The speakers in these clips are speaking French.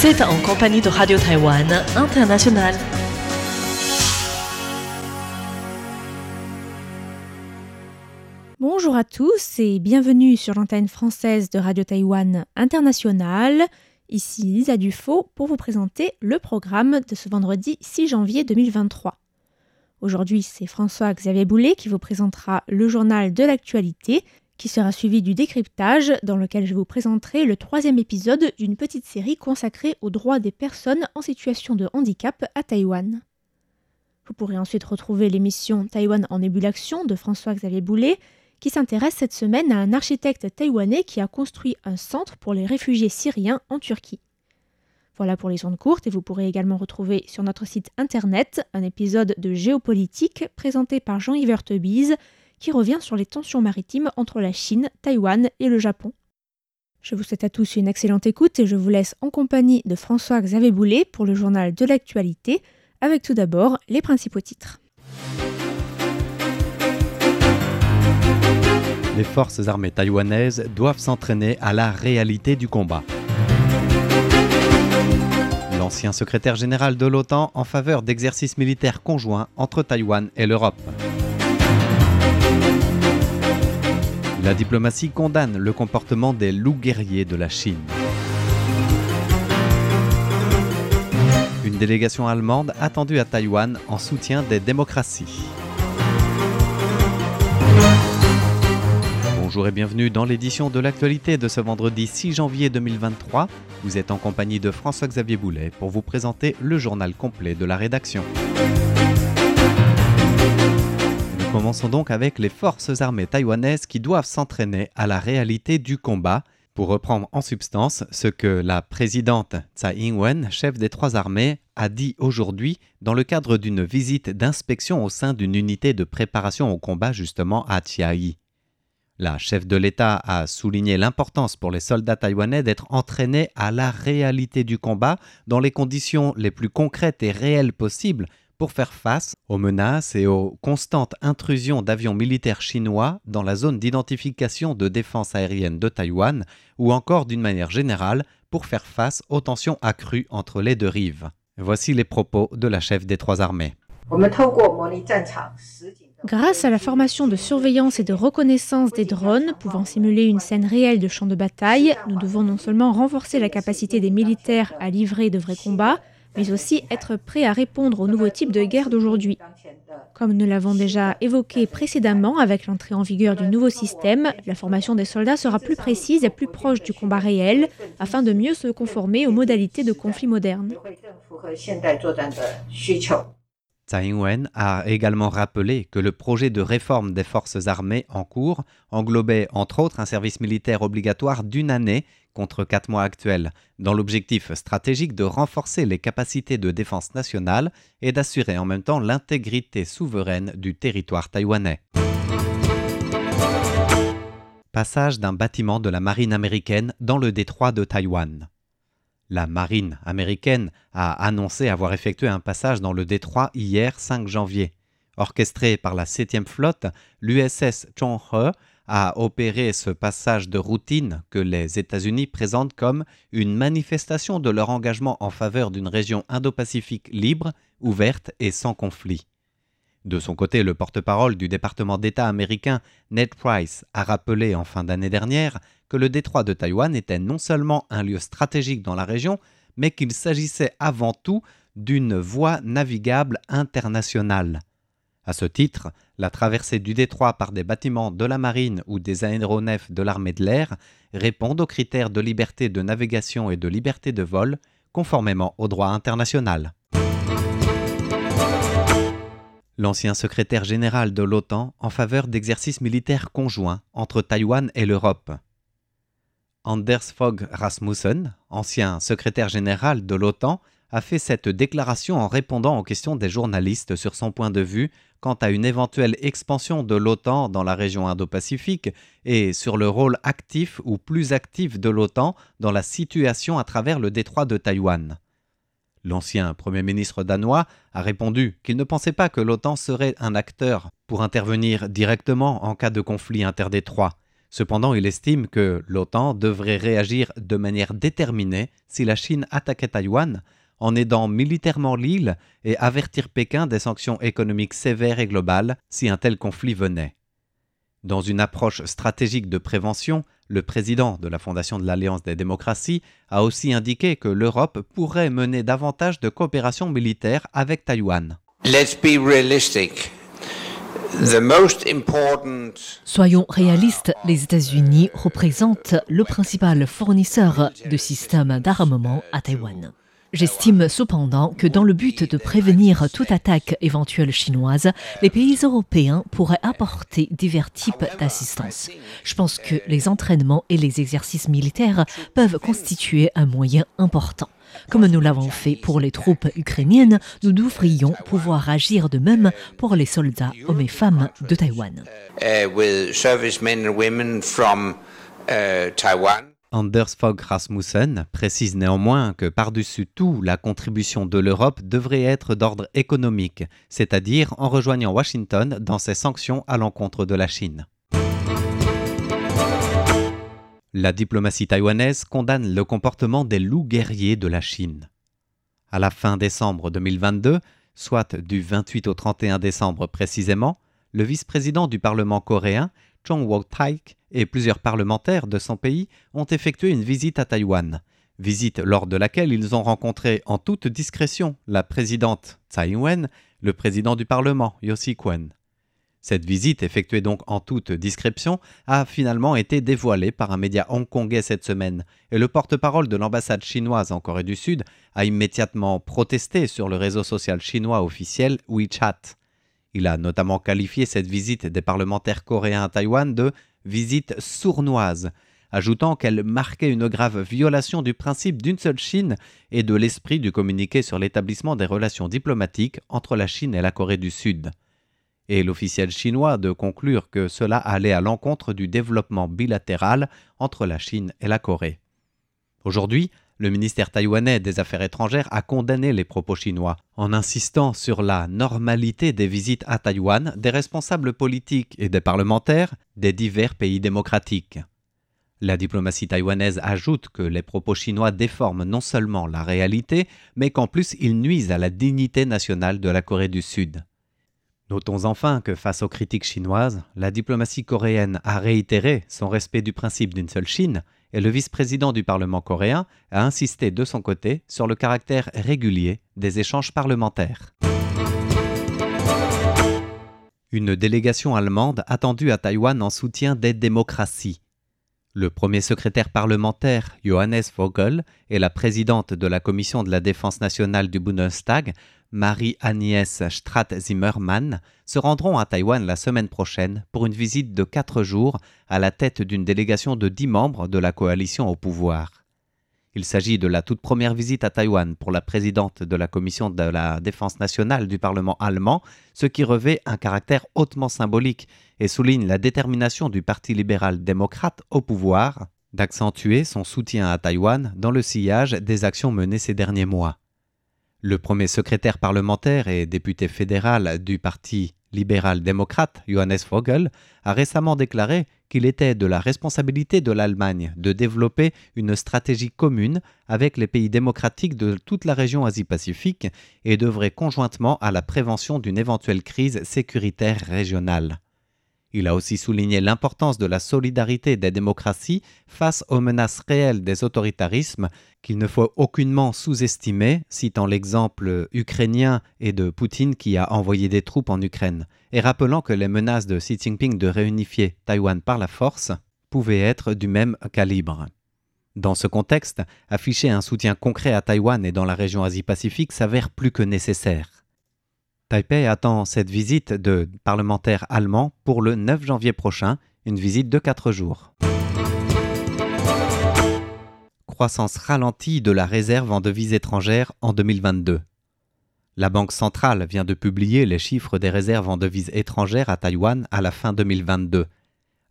Vous êtes en compagnie de Radio Taïwan International. Bonjour à tous et bienvenue sur l'antenne française de Radio Taïwan International. Ici Lisa Dufaux pour vous présenter le programme de ce vendredi 6 janvier 2023. Aujourd'hui, c'est François-Xavier Boulet qui vous présentera le journal de l'actualité qui sera suivi du décryptage dans lequel je vous présenterai le troisième épisode d'une petite série consacrée aux droits des personnes en situation de handicap à Taïwan. Vous pourrez ensuite retrouver l'émission Taïwan en ébullition de François-Xavier Boulet qui s'intéresse cette semaine à un architecte taïwanais qui a construit un centre pour les réfugiés syriens en Turquie. Voilà pour les ondes courtes et vous pourrez également retrouver sur notre site internet un épisode de géopolitique présenté par Jean-Yves Tebise qui revient sur les tensions maritimes entre la Chine, Taïwan et le Japon. Je vous souhaite à tous une excellente écoute et je vous laisse en compagnie de François-Xavier Boulet pour le journal de l'actualité, avec tout d'abord les principaux titres. Les forces armées taïwanaises doivent s'entraîner à la réalité du combat. L'ancien secrétaire général de l'OTAN en faveur d'exercices militaires conjoints entre Taïwan et l'Europe. La diplomatie condamne le comportement des loups guerriers de la Chine. Une délégation allemande attendue à Taïwan en soutien des démocraties. Bonjour et bienvenue dans l'édition de l'actualité de ce vendredi 6 janvier 2023. Vous êtes en compagnie de François-Xavier Boulet pour vous présenter le journal complet de la rédaction. Commençons donc avec les forces armées taïwanaises qui doivent s'entraîner à la réalité du combat pour reprendre en substance ce que la présidente Tsai Ing-wen, chef des trois armées, a dit aujourd'hui dans le cadre d'une visite d'inspection au sein d'une unité de préparation au combat justement à Chiayi. La chef de l'État a souligné l'importance pour les soldats taïwanais d'être entraînés à la réalité du combat dans les conditions les plus concrètes et réelles possibles pour faire face aux menaces et aux constantes intrusions d'avions militaires chinois dans la zone d'identification de défense aérienne de Taïwan, ou encore d'une manière générale pour faire face aux tensions accrues entre les deux rives. Voici les propos de la chef des trois armées. Grâce à la formation de surveillance et de reconnaissance des drones pouvant simuler une scène réelle de champ de bataille, nous devons non seulement renforcer la capacité des militaires à livrer de vrais combats, mais aussi être prêt à répondre aux nouveaux types de guerre d'aujourd'hui. Comme nous l'avons déjà évoqué précédemment avec l'entrée en vigueur du nouveau système, la formation des soldats sera plus précise et plus proche du combat réel afin de mieux se conformer aux modalités de conflit modernes. Tsai Ing-wen a également rappelé que le projet de réforme des forces armées en cours englobait entre autres un service militaire obligatoire d'une année contre quatre mois actuels, dans l'objectif stratégique de renforcer les capacités de défense nationale et d'assurer en même temps l'intégrité souveraine du territoire taïwanais. Passage d'un bâtiment de la marine américaine dans le détroit de Taïwan. La marine américaine a annoncé avoir effectué un passage dans le détroit hier 5 janvier. Orchestré par la 7e flotte, l'USS Chonghe a opéré ce passage de routine que les États-Unis présentent comme une manifestation de leur engagement en faveur d'une région Indo-Pacifique libre, ouverte et sans conflit. De son côté, le porte-parole du département d'État américain, Ned Price, a rappelé en fin d'année dernière que le détroit de Taïwan était non seulement un lieu stratégique dans la région, mais qu'il s'agissait avant tout d'une voie navigable internationale. À ce titre, la traversée du détroit par des bâtiments de la marine ou des aéronefs de l'armée de l'air répond aux critères de liberté de navigation et de liberté de vol, conformément au droit international. L'ancien secrétaire général de l'OTAN en faveur d'exercices militaires conjoints entre Taïwan et l'Europe. Anders Fogh Rasmussen, ancien secrétaire général de l'OTAN, a fait cette déclaration en répondant aux questions des journalistes sur son point de vue quant à une éventuelle expansion de l'OTAN dans la région Indo-Pacifique et sur le rôle actif ou plus actif de l'OTAN dans la situation à travers le détroit de Taïwan. L'ancien Premier ministre danois a répondu qu'il ne pensait pas que l'OTAN serait un acteur pour intervenir directement en cas de conflit interdétroit. Cependant, il estime que l'OTAN devrait réagir de manière déterminée si la Chine attaquait Taïwan, en aidant militairement l'île et avertir Pékin des sanctions économiques sévères et globales si un tel conflit venait. Dans une approche stratégique de prévention, le président de la Fondation de l'Alliance des démocraties a aussi indiqué que l'Europe pourrait mener davantage de coopération militaire avec Taïwan. Let's be realistic. Soyons réalistes, les États-Unis représentent le principal fournisseur de systèmes d'armement à Taïwan. J'estime cependant que dans le but de prévenir toute attaque éventuelle chinoise, les pays européens pourraient apporter divers types d'assistance. Je pense que les entraînements et les exercices militaires peuvent constituer un moyen important. Comme nous l'avons fait pour les troupes ukrainiennes, nous devrions pouvoir agir de même pour les soldats hommes et femmes de Taïwan. Anders Fogh Rasmussen précise néanmoins que par-dessus tout, la contribution de l'Europe devrait être d'ordre économique, c'est-à-dire en rejoignant Washington dans ses sanctions à l'encontre de la Chine. La diplomatie taïwanaise condamne le comportement des loups guerriers de la Chine. À la fin décembre 2022, soit du 28 au 31 décembre précisément, le vice-président du Parlement coréen, Chong Woo-taik, et plusieurs parlementaires de son pays ont effectué une visite à Taïwan, visite lors de laquelle ils ont rencontré en toute discrétion la présidente Tsai Ing-wen, le président du Parlement Yossi Kwen. Cette visite, effectuée donc en toute discrétion, a finalement été dévoilée par un média hongkongais cette semaine, et le porte-parole de l'ambassade chinoise en Corée du Sud a immédiatement protesté sur le réseau social chinois officiel WeChat. Il a notamment qualifié cette visite des parlementaires coréens à Taïwan de visite sournoise, ajoutant qu'elle marquait une grave violation du principe d'une seule Chine et de l'esprit du communiqué sur l'établissement des relations diplomatiques entre la Chine et la Corée du Sud. Et l'officiel chinois de conclure que cela allait à l'encontre du développement bilatéral entre la Chine et la Corée. Aujourd'hui, le ministère taïwanais des Affaires étrangères a condamné les propos chinois en insistant sur la normalité des visites à Taïwan des responsables politiques et des parlementaires des divers pays démocratiques. La diplomatie taïwanaise ajoute que les propos chinois déforment non seulement la réalité, mais qu'en plus ils nuisent à la dignité nationale de la Corée du Sud. Notons enfin que face aux critiques chinoises, la diplomatie coréenne a réitéré son respect du principe d'une seule Chine et le vice-président du Parlement coréen a insisté de son côté sur le caractère régulier des échanges parlementaires. Une délégation allemande attendue à Taïwan en soutien des démocraties. Le premier secrétaire parlementaire, Johannes Vogel, et la présidente de la Commission de la défense nationale du Bundestag, Marie-Agnès Stratt-Zimmermann, se rendront à Taïwan la semaine prochaine pour une visite de quatre jours à la tête d'une délégation de dix membres de la coalition au pouvoir. Il s'agit de la toute première visite à Taïwan pour la présidente de la Commission de la défense nationale du Parlement allemand, ce qui revêt un caractère hautement symbolique et souligne la détermination du Parti libéral-démocrate au pouvoir d'accentuer son soutien à Taïwan dans le sillage des actions menées ces derniers mois. Le premier secrétaire parlementaire et député fédéral du Parti libéral-démocrate, Johannes Vogel, a récemment déclaré qu'il était de la responsabilité de l'Allemagne de développer une stratégie commune avec les pays démocratiques de toute la région Asie-Pacifique et devrait conjointement à la prévention d'une éventuelle crise sécuritaire régionale. Il a aussi souligné l'importance de la solidarité des démocraties face aux menaces réelles des autoritarismes qu'il ne faut aucunement sous-estimer, citant l'exemple ukrainien et de Poutine qui a envoyé des troupes en Ukraine, et rappelant que les menaces de Xi Jinping de réunifier Taïwan par la force pouvaient être du même calibre. Dans ce contexte, afficher un soutien concret à Taïwan et dans la région Asie-Pacifique s'avère plus que nécessaire. Taipei attend cette visite de parlementaires allemands pour le 9 janvier prochain, une visite de 4 jours. Croissance ralentie de la réserve en devises étrangères en 2022. La Banque centrale vient de publier les chiffres des réserves en devises étrangères à Taïwan à la fin 2022.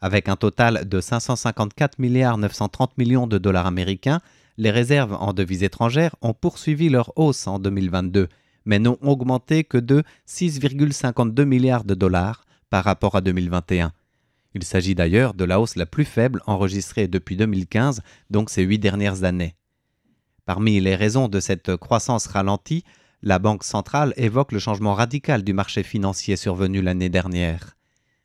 Avec un total de 554 milliards 930 millions de dollars américains, les réserves en devises étrangères ont poursuivi leur hausse en 2022 mais n'ont augmenté que de 6,52 milliards de dollars par rapport à 2021. Il s'agit d'ailleurs de la hausse la plus faible enregistrée depuis 2015, donc ces huit dernières années. Parmi les raisons de cette croissance ralentie, la Banque centrale évoque le changement radical du marché financier survenu l'année dernière.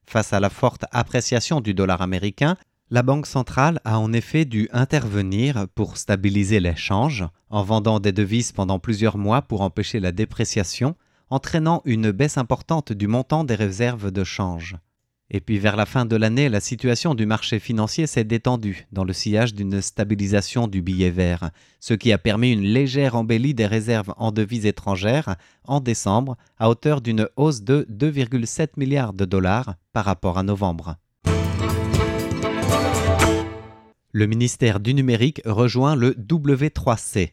Face à la forte appréciation du dollar américain, la Banque centrale a en effet dû intervenir pour stabiliser l'échange en vendant des devises pendant plusieurs mois pour empêcher la dépréciation, entraînant une baisse importante du montant des réserves de change. Et puis vers la fin de l'année, la situation du marché financier s'est détendue dans le sillage d'une stabilisation du billet vert, ce qui a permis une légère embellie des réserves en devises étrangères en décembre à hauteur d'une hausse de 2,7 milliards de dollars par rapport à novembre. Le ministère du numérique rejoint le W3C.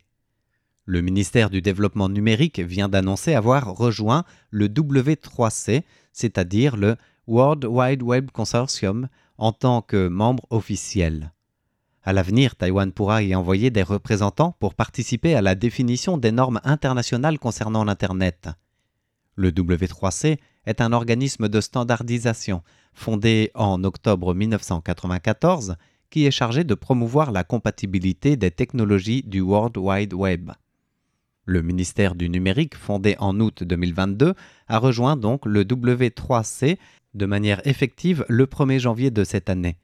Le ministère du Développement numérique vient d'annoncer avoir rejoint le W3C, c'est-à-dire le World Wide Web Consortium en tant que membre officiel. À l'avenir, Taïwan pourra y envoyer des représentants pour participer à la définition des normes internationales concernant l'Internet. Le W3C est un organisme de standardisation fondé en octobre 1994 qui est chargé de promouvoir la compatibilité des technologies du World Wide Web. Le ministère du numérique, fondé en août 2022, a rejoint donc le W3C de manière effective le 1er janvier de cette année.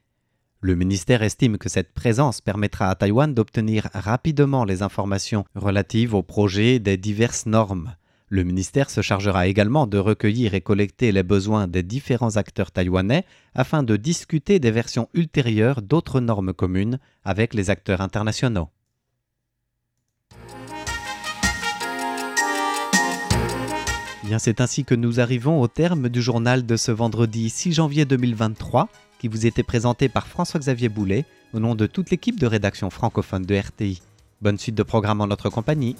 Le ministère estime que cette présence permettra à Taïwan d'obtenir rapidement les informations relatives au projet des diverses normes. Le ministère se chargera également de recueillir et collecter les besoins des différents acteurs taïwanais afin de discuter des versions ultérieures d'autres normes communes avec les acteurs internationaux. c'est ainsi que nous arrivons au terme du journal de ce vendredi 6 janvier 2023, qui vous était présenté par François-Xavier Boulet, au nom de toute l'équipe de rédaction francophone de RTI. Bonne suite de programme en notre compagnie.